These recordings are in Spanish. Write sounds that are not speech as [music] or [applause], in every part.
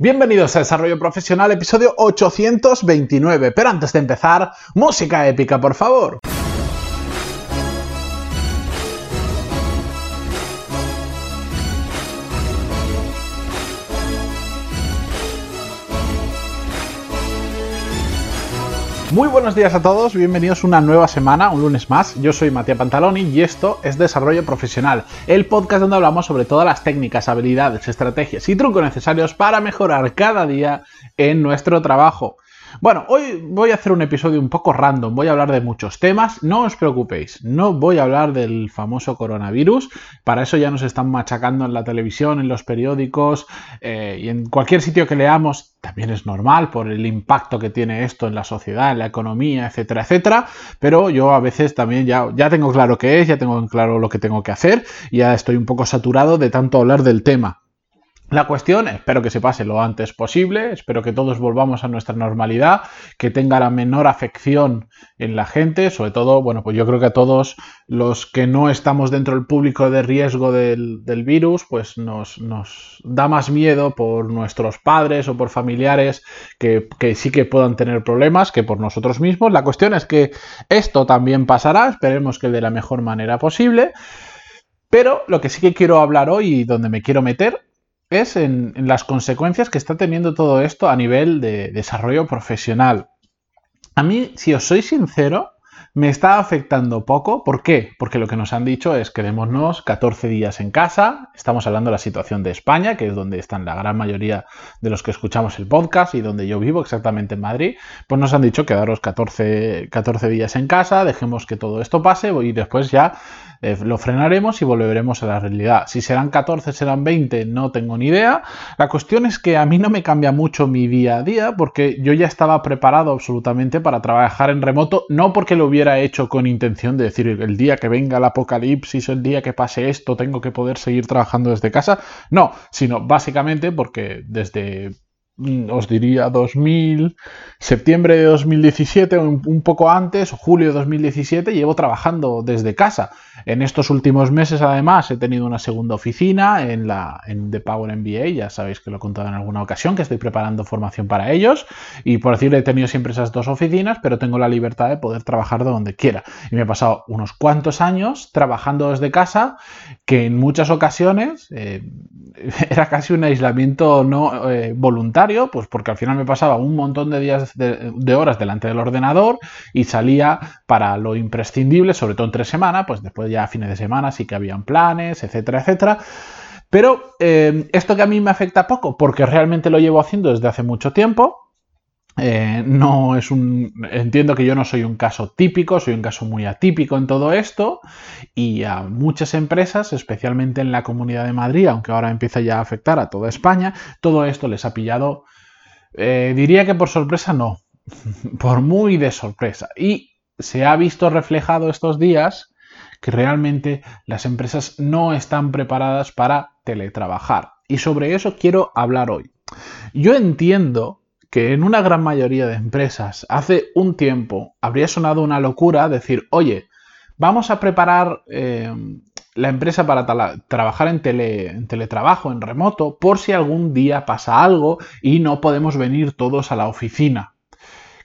Bienvenidos a Desarrollo Profesional, episodio 829. Pero antes de empezar, música épica, por favor. Muy buenos días a todos, bienvenidos a una nueva semana, un lunes más. Yo soy Matías Pantaloni y esto es Desarrollo Profesional, el podcast donde hablamos sobre todas las técnicas, habilidades, estrategias y trucos necesarios para mejorar cada día en nuestro trabajo. Bueno, hoy voy a hacer un episodio un poco random, voy a hablar de muchos temas, no os preocupéis, no voy a hablar del famoso coronavirus, para eso ya nos están machacando en la televisión, en los periódicos eh, y en cualquier sitio que leamos, también es normal por el impacto que tiene esto en la sociedad, en la economía, etcétera, etcétera, pero yo a veces también ya, ya tengo claro qué es, ya tengo claro lo que tengo que hacer, ya estoy un poco saturado de tanto hablar del tema. La cuestión, espero que se pase lo antes posible, espero que todos volvamos a nuestra normalidad, que tenga la menor afección en la gente, sobre todo, bueno, pues yo creo que a todos los que no estamos dentro del público de riesgo del, virus, pues nos, da más miedo por nuestros padres o por familiares que, que sí que puedan tener problemas que por nosotros mismos. La cuestión es que esto también pasará, esperemos que de la mejor manera posible. Pero lo que sí que quiero hablar hoy y donde me quiero meter es en, las consecuencias que está teniendo todo esto a nivel de desarrollo profesional. A mí, si os soy sincero, me está afectando poco. ¿Por qué? Porque lo que nos han dicho es quedémonos 14 días en casa. Estamos hablando de la situación de España, que es donde están la gran mayoría de los que escuchamos el podcast y donde yo vivo, exactamente en Madrid. Pues nos han dicho quedaros 14, 14 días en casa, dejemos que todo esto pase y después ya eh, lo frenaremos y volveremos a la realidad. Si serán 14, serán 20, no tengo ni idea. La cuestión es que a mí no me cambia mucho mi día a día porque yo ya estaba preparado absolutamente para trabajar en remoto, no porque lo hubiera hecho con intención de decir el día que venga el apocalipsis, el día que pase esto, tengo que poder seguir trabajando desde casa. No, sino básicamente porque desde os diría 2000, septiembre de 2017 o un poco antes, julio de 2017, llevo trabajando desde casa. En estos últimos meses, además, he tenido una segunda oficina en la en The Power MBA, ya sabéis que lo he contado en alguna ocasión, que estoy preparando formación para ellos. Y por decirlo, he tenido siempre esas dos oficinas, pero tengo la libertad de poder trabajar de donde quiera. Y me he pasado unos cuantos años trabajando desde casa, que en muchas ocasiones eh, [laughs] era casi un aislamiento no eh, voluntario pues porque al final me pasaba un montón de días de, horas delante del ordenador y salía para lo imprescindible, sobre todo en tres semanas, pues después ya a fines de semana sí que habían planes, etcétera, etcétera. Pero eh, esto que a mí me afecta poco, porque realmente lo llevo haciendo desde hace mucho tiempo, eh, no es un. Entiendo que yo no soy un caso típico, soy un caso muy atípico en todo esto. Y a muchas empresas, especialmente en la Comunidad de Madrid, aunque ahora empieza ya a afectar a toda España, todo esto les ha pillado. Eh, diría que por sorpresa no. [laughs] por muy de sorpresa. Y se ha visto reflejado estos días que realmente las empresas no están preparadas para teletrabajar. Y sobre eso quiero hablar hoy. Yo entiendo que en una gran mayoría de empresas hace un tiempo habría sonado una locura decir, oye, vamos a preparar eh, la empresa para trabajar en, en teletrabajo, en remoto, por si algún día pasa algo y no podemos venir todos a la oficina.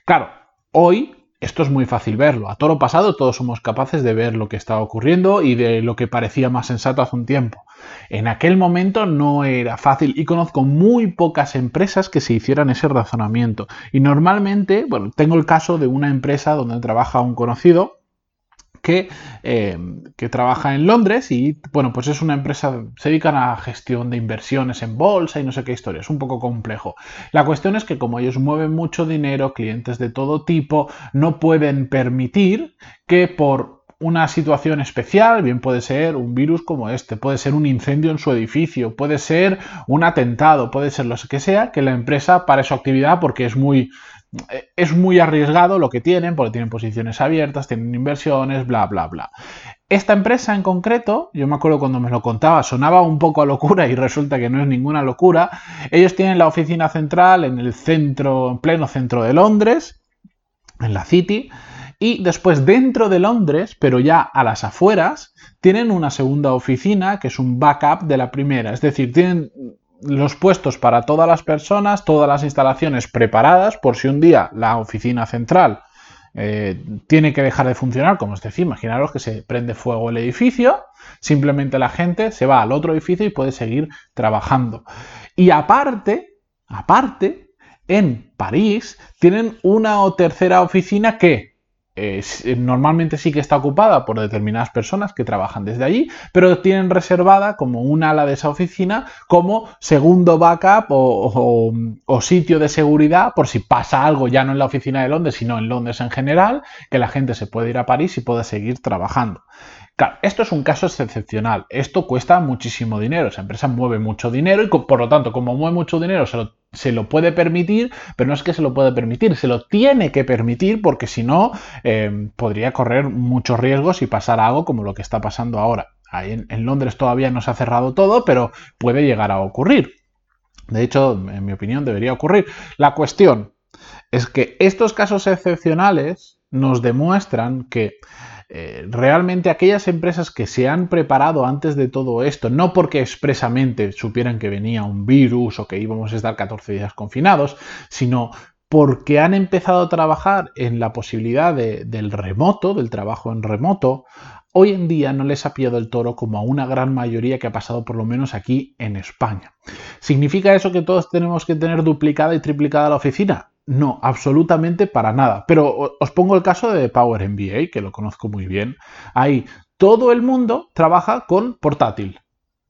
Claro, hoy esto es muy fácil verlo. A toro pasado todos somos capaces de ver lo que estaba ocurriendo y de lo que parecía más sensato hace un tiempo. En aquel momento no era fácil y conozco muy pocas empresas que se hicieran ese razonamiento. Y normalmente, bueno, tengo el caso de una empresa donde trabaja un conocido eh, que, trabaja en Londres y, bueno, pues es una empresa, se dedican a gestión de inversiones en bolsa y no sé qué historia, es un poco complejo. La cuestión es que como ellos mueven mucho dinero, clientes de todo tipo, no pueden permitir que por una situación especial, bien puede ser un virus como este, puede ser un incendio en su edificio, puede ser un atentado, puede ser lo que sea, que la empresa pare su actividad porque es muy eh, es muy arriesgado lo que tienen, porque tienen posiciones abiertas, tienen inversiones, bla, bla, bla. Esta empresa en concreto, yo me acuerdo cuando me lo contaba, sonaba un poco a locura y resulta que no es ninguna locura. Ellos tienen la oficina central en el centro, en pleno centro de Londres, en la City, y después dentro de Londres, pero ya a las afueras, tienen una segunda oficina que es un backup de la primera. Es decir, tienen los puestos para todas las personas, todas las instalaciones preparadas por si un día la oficina central eh, tiene que dejar de funcionar, como os decía, imaginaros que se prende fuego el edificio, simplemente la gente se va al otro edificio y puede seguir trabajando. Y aparte, aparte, en París tienen una o tercera oficina que normalmente sí que está ocupada por determinadas personas que trabajan desde allí, pero tienen reservada como un ala de esa oficina como segundo backup o, o, sitio de seguridad por si pasa algo ya no en la oficina de Londres, sino en Londres en general, que la gente se puede ir a París y pueda seguir trabajando. Claro, esto es un caso excepcional. Esto cuesta muchísimo dinero. Esa empresa mueve mucho dinero y por lo tanto, como mueve mucho dinero, se lo, puede permitir, pero no es que se lo puede permitir, se lo tiene que permitir porque si no, eh, podría correr muchos riesgos y pasar algo como lo que está pasando ahora. Ahí en, en Londres todavía no se ha cerrado todo, pero puede llegar a ocurrir. De hecho, en mi opinión, debería ocurrir. La cuestión es que estos casos excepcionales nos demuestran que eh, realmente aquellas empresas que se han preparado antes de todo esto, no porque expresamente supieran que venía un virus o que íbamos a estar 14 días confinados, sino porque han empezado a trabajar en la posibilidad del remoto, del trabajo en remoto, hoy en día no les ha pillado el toro como a una gran mayoría que ha pasado por lo menos aquí en España. ¿Significa eso que todos tenemos que tener duplicada y triplicada la oficina? No, absolutamente para nada. Pero os pongo el caso de Power MBA, que lo conozco muy bien. Ahí todo el mundo trabaja con portátil.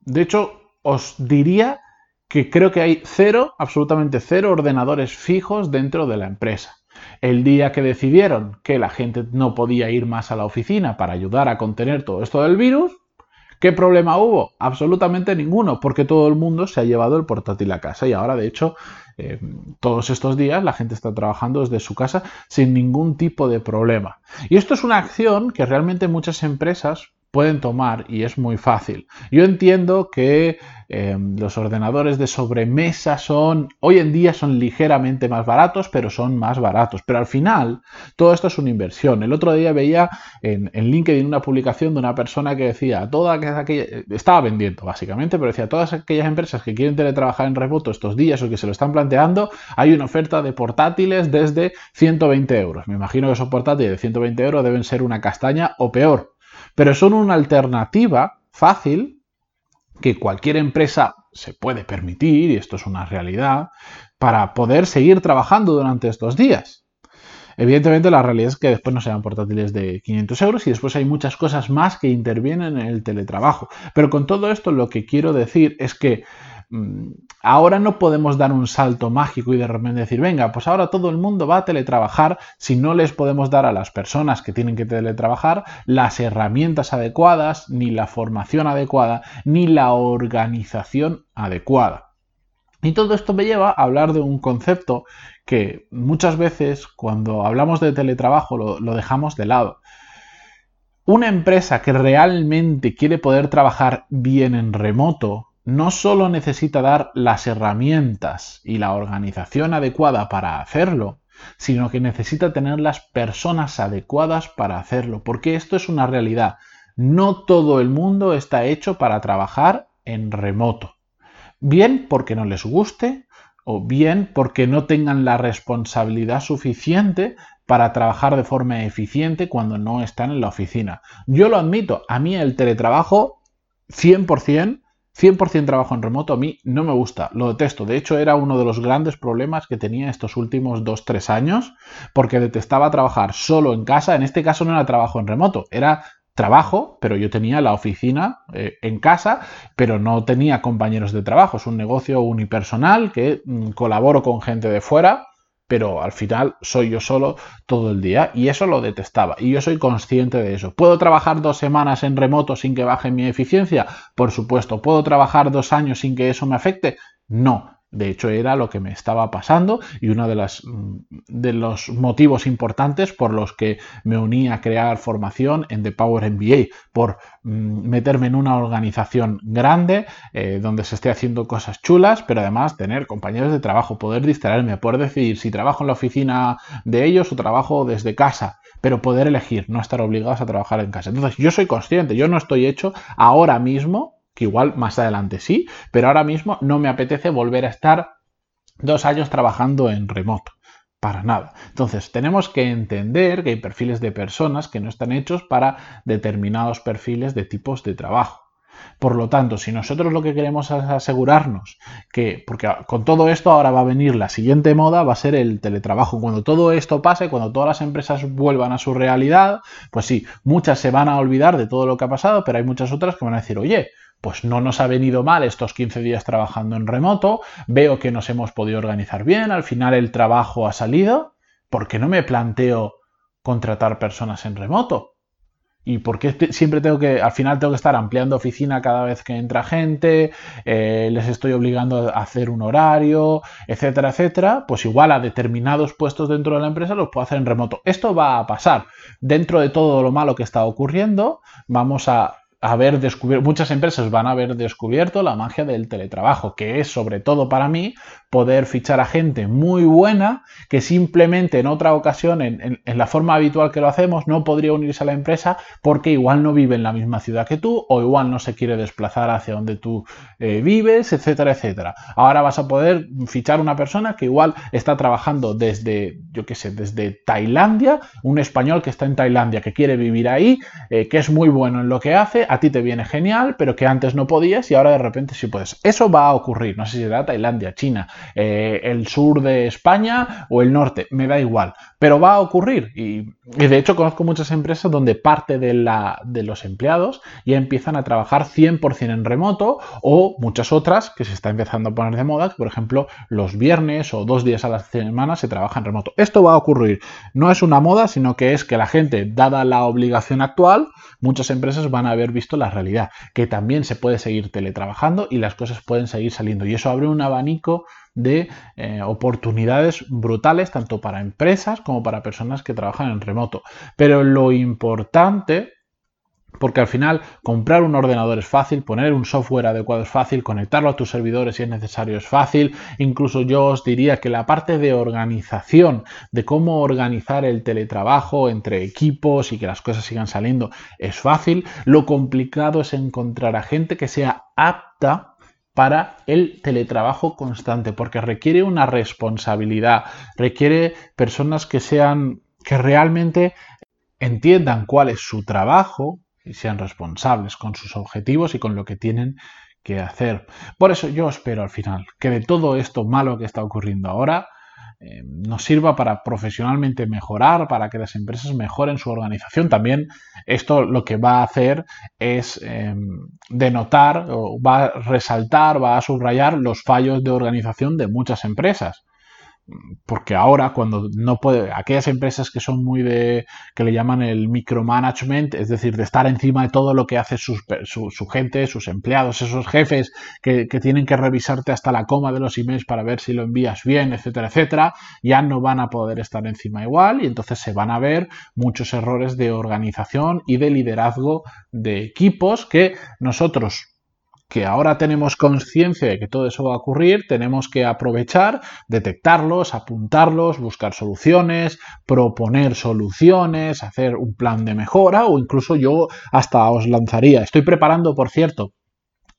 De hecho, os diría que creo que hay cero, absolutamente cero ordenadores fijos dentro de la empresa. El día que decidieron que la gente no podía ir más a la oficina para ayudar a contener todo esto del virus, ¿Qué problema hubo? Absolutamente ninguno, porque todo el mundo se ha llevado el portátil a casa y ahora, de hecho, eh, todos estos días la gente está trabajando desde su casa sin ningún tipo de problema. Y esto es una acción que realmente muchas empresas pueden tomar y es muy fácil. Yo entiendo que em, los ordenadores de sobremesa son, hoy en día son ligeramente más baratos, pero son más baratos. Pero al final, todo esto es una inversión. El otro día veía en, LinkedIn una publicación de una persona que decía, toda aquella, estaba vendiendo básicamente, pero decía, todas aquellas empresas que quieren teletrabajar en remoto estos días o que se lo están planteando, hay una oferta de portátiles desde 120 euros. Me imagino que esos portátiles de 120 euros deben ser una castaña o peor, pero son una alternativa fácil que cualquier empresa se puede permitir, y esto es una realidad, para poder seguir trabajando durante estos días. Evidentemente la realidad es que después no sean portátiles de 500 euros y después hay muchas cosas más que intervienen en el teletrabajo. Pero con todo esto lo que quiero decir es que ahora no podemos dar un salto mágico y de repente decir, venga, pues ahora todo el mundo va a teletrabajar si no les podemos dar a las personas que tienen que teletrabajar las herramientas adecuadas, ni la formación adecuada, ni la organización adecuada. Y todo esto me lleva a hablar de un concepto que muchas veces cuando hablamos de teletrabajo lo, lo dejamos de lado. Una empresa que realmente quiere poder trabajar bien en remoto no solo necesita dar las herramientas y la organización adecuada para hacerlo, sino que necesita tener las personas adecuadas para hacerlo, porque esto es una realidad. No todo el mundo está hecho para trabajar en remoto. Bien porque no les guste o bien porque no tengan la responsabilidad suficiente para trabajar de forma eficiente cuando no están en la oficina. Yo lo admito, a mí el teletrabajo 100% 100% trabajo en remoto a mí no me gusta, lo detesto. De hecho, era uno de los grandes problemas que tenía estos últimos 2-3 años, porque detestaba trabajar solo en casa. En este caso no era trabajo en remoto, era trabajo, pero yo tenía la oficina eh, en casa, pero no tenía compañeros de trabajo. Es un negocio unipersonal que mm, colaboro con gente de fuera pero al final soy yo solo todo el día y eso lo detestaba y yo soy consciente de eso. ¿Puedo trabajar dos semanas en remoto sin que baje mi eficiencia? Por supuesto. ¿Puedo trabajar dos años sin que eso me afecte? No. De hecho, era lo que me estaba pasando y uno de, las, mm, de los motivos importantes por los que me uní a crear formación en The Power MBA, por mm, meterme en una organización grande eh, donde se esté haciendo cosas chulas, pero además tener compañeros de trabajo, poder distraerme, poder decidir si trabajo en la oficina de ellos o trabajo desde casa, pero poder elegir, no estar obligados a trabajar en casa. Entonces, yo soy consciente, yo no estoy hecho ahora mismo que igual más adelante sí, pero ahora mismo no me apetece volver a estar dos años trabajando en remoto. Para nada. Entonces, tenemos que entender que hay perfiles de personas que no están hechos para determinados perfiles de tipos de trabajo. Por lo tanto, si nosotros lo que queremos es asegurarnos que, porque con todo esto ahora va a venir la siguiente moda, va a ser el teletrabajo. Cuando todo esto pase, cuando todas las empresas vuelvan a su realidad, pues sí, muchas se van a olvidar de todo lo que ha pasado, pero hay muchas otras que van a decir, oye, pues no nos ha venido mal estos 15 días trabajando en remoto, veo que nos hemos podido organizar bien, al final el trabajo ha salido, ¿por qué no me planteo contratar personas en remoto? ¿Y por qué siempre tengo que, al final tengo que estar ampliando oficina cada vez que entra gente, eh, les estoy obligando a hacer un horario, etcétera, etcétera? Pues igual a determinados puestos dentro de la empresa los puedo hacer en remoto. Esto va a pasar. Dentro de todo lo malo que está ocurriendo, vamos a haber descubierto, muchas empresas van a haber descubierto la magia del teletrabajo, que es sobre todo para mí poder fichar a gente muy buena que simplemente en otra ocasión, en, la forma habitual que lo hacemos, no podría unirse a la empresa porque igual no vive en la misma ciudad que tú o igual no se quiere desplazar hacia donde tú eh, vives, etcétera, etcétera. Ahora vas a poder fichar una persona que igual está trabajando desde, yo qué sé, desde Tailandia, un español que está en Tailandia, que quiere vivir ahí, eh, que es muy bueno en lo que hace, a ti te viene genial, pero que antes no podías y ahora de repente sí puedes. Eso va a ocurrir, no sé si será Tailandia, China, eh, el sur de España o el norte, me da igual, pero va a ocurrir. Y, de hecho conozco muchas empresas donde parte de, los empleados ya empiezan a trabajar 100% en remoto o muchas otras que se está empezando a poner de moda, que por ejemplo los viernes o dos días a la semana se trabaja en remoto. Esto va a ocurrir. No es una moda, sino que es que la gente, dada la obligación actual, muchas empresas van a haber visto la realidad, que también se puede seguir teletrabajando y las cosas pueden seguir saliendo. Y eso abre un abanico de eh, oportunidades brutales tanto para empresas como para personas que trabajan en remoto. Pero lo importante porque al final comprar un ordenador es fácil, poner un software adecuado es fácil, conectarlo a tus servidores si es necesario es fácil. Incluso yo os diría que la parte de organización, de cómo organizar el teletrabajo entre equipos y que las cosas sigan saliendo es fácil. Lo complicado es encontrar a gente que sea apta para el teletrabajo constante, porque requiere una responsabilidad, requiere personas que sean, que realmente entiendan cuál es su trabajo y sean responsables con sus objetivos y con lo que tienen que hacer. Por eso yo espero al final que de todo esto malo que está ocurriendo ahora, eh, nos sirva para profesionalmente mejorar, para que las empresas mejoren su organización. También esto lo que va a hacer es em, denotar, o va a resaltar, va a subrayar los fallos de organización de muchas empresas porque ahora cuando no puede, aquellas empresas que son muy de, que le llaman el micromanagement, es decir, de estar encima de todo lo que hace su, gente, sus empleados, esos jefes que, que, tienen que revisarte hasta la coma de los emails para ver si lo envías bien, etcétera, etcétera, ya no van a poder estar encima igual y entonces se van a ver muchos errores de organización y de liderazgo de equipos que nosotros que ahora tenemos conciencia de que todo eso va a ocurrir, tenemos que aprovechar, detectarlos, apuntarlos, buscar soluciones, proponer soluciones, hacer un plan de mejora o incluso yo hasta os lanzaría. Estoy preparando, por cierto,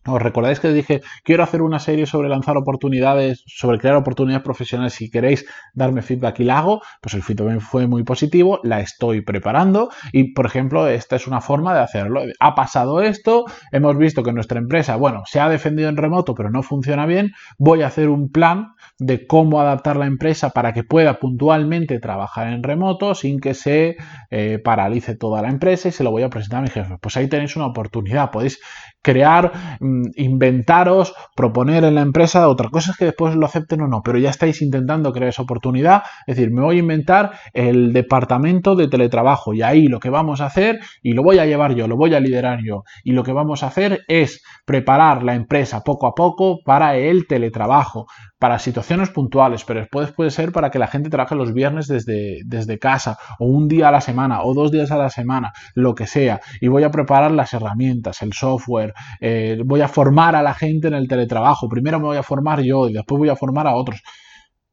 ¿Os recordáis que dije, quiero hacer una serie sobre lanzar oportunidades, sobre crear oportunidades profesionales? Si queréis darme feedback y la hago, pues el feedback fue muy positivo, la estoy preparando y, por ejemplo, esta es una forma de hacerlo. Ha pasado esto, hemos visto que nuestra empresa, bueno, se ha defendido en remoto, pero no funciona bien, voy a hacer un plan de cómo adaptar la empresa para que pueda puntualmente trabajar en remoto sin que se eh, paralice toda la empresa y se lo voy a presentar a mi jefe. Pues ahí tenéis una oportunidad, podéis crear, mm, inventaros, proponer en la empresa, otra cosa es que después lo acepten o no, pero ya estáis intentando crear esa oportunidad, es decir, me voy a inventar el departamento de teletrabajo y ahí lo que vamos a hacer, y lo voy a llevar yo, lo voy a liderar yo, y lo que vamos a hacer es preparar la empresa poco a poco para el teletrabajo, para situaciones puntuales, pero después puede ser para que la gente trabaje los viernes desde, desde casa, o un día a la semana, o dos días a la semana, lo que sea, y voy a preparar las herramientas, el software, eh, voy a formar a la gente en el teletrabajo. Primero me voy a formar yo y después voy a formar a otros.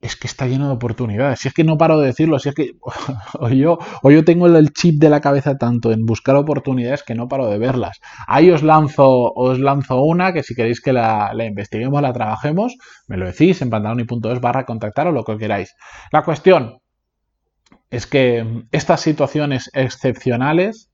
es que está lleno de oportunidades. Si es que no paro de decirlo, si es que [laughs] o yo, o yo tengo el chip de la cabeza tanto en buscar oportunidades que no paro de verlas. Ahí os lanzo, os lanzo una que si queréis que la, investiguemos, la trabajemos, me lo decís en pantaloni.es barra contactar o lo que queráis. La cuestión es que estas situaciones excepcionales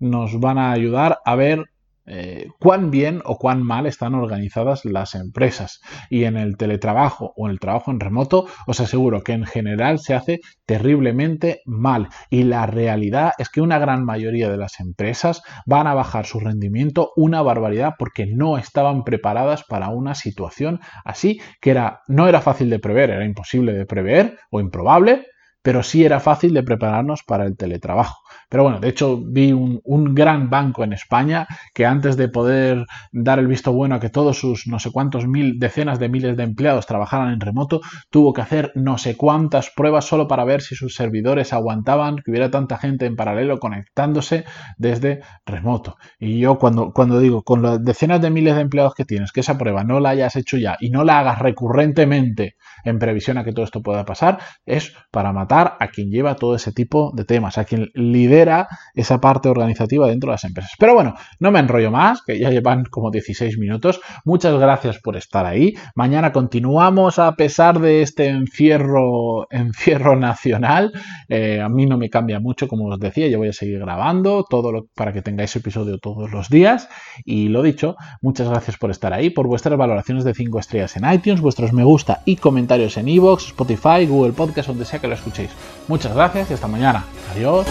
nos van a ayudar a ver eh, cuán bien o cuán mal están organizadas las empresas. Y en el teletrabajo o en el trabajo en remoto, os aseguro que en general se hace terriblemente mal. Y la realidad es que una gran mayoría de las empresas van a bajar su rendimiento una barbaridad porque no estaban preparadas para una situación así que era, no era fácil de prever, era imposible de prever o improbable, pero sí era fácil de prepararnos para el teletrabajo. Pero bueno, de hecho vi un, gran banco en España que antes de poder dar el visto bueno a que todos sus no sé cuántos mil, decenas de miles de empleados trabajaran en remoto, tuvo que hacer no sé cuántas pruebas solo para ver si sus servidores aguantaban, que hubiera tanta gente en paralelo conectándose desde remoto. Y yo cuando, cuando digo, con las decenas de miles de empleados que tienes, que esa prueba no la hayas hecho ya y no la hagas recurrentemente en previsión a que todo esto pueda pasar, es para matar a quien lleva todo ese tipo de temas, a quien lidera esa parte organizativa dentro de las empresas. Pero bueno, no me enrollo más, que ya llevan como 16 minutos. Muchas gracias por estar ahí. Mañana continuamos a pesar de este [laughs] encierro, nacional. Eh, a mí no me cambia mucho, como os decía, yo voy a seguir grabando todo lo, para que tengáis episodio todos los días. Y lo dicho, muchas gracias por estar ahí, por vuestras valoraciones de 5 estrellas en iTunes, vuestros me gusta y comentarios en iVoox, Spotify, Google Podcast, donde sea que lo Muchas gracias y hasta mañana. Adiós.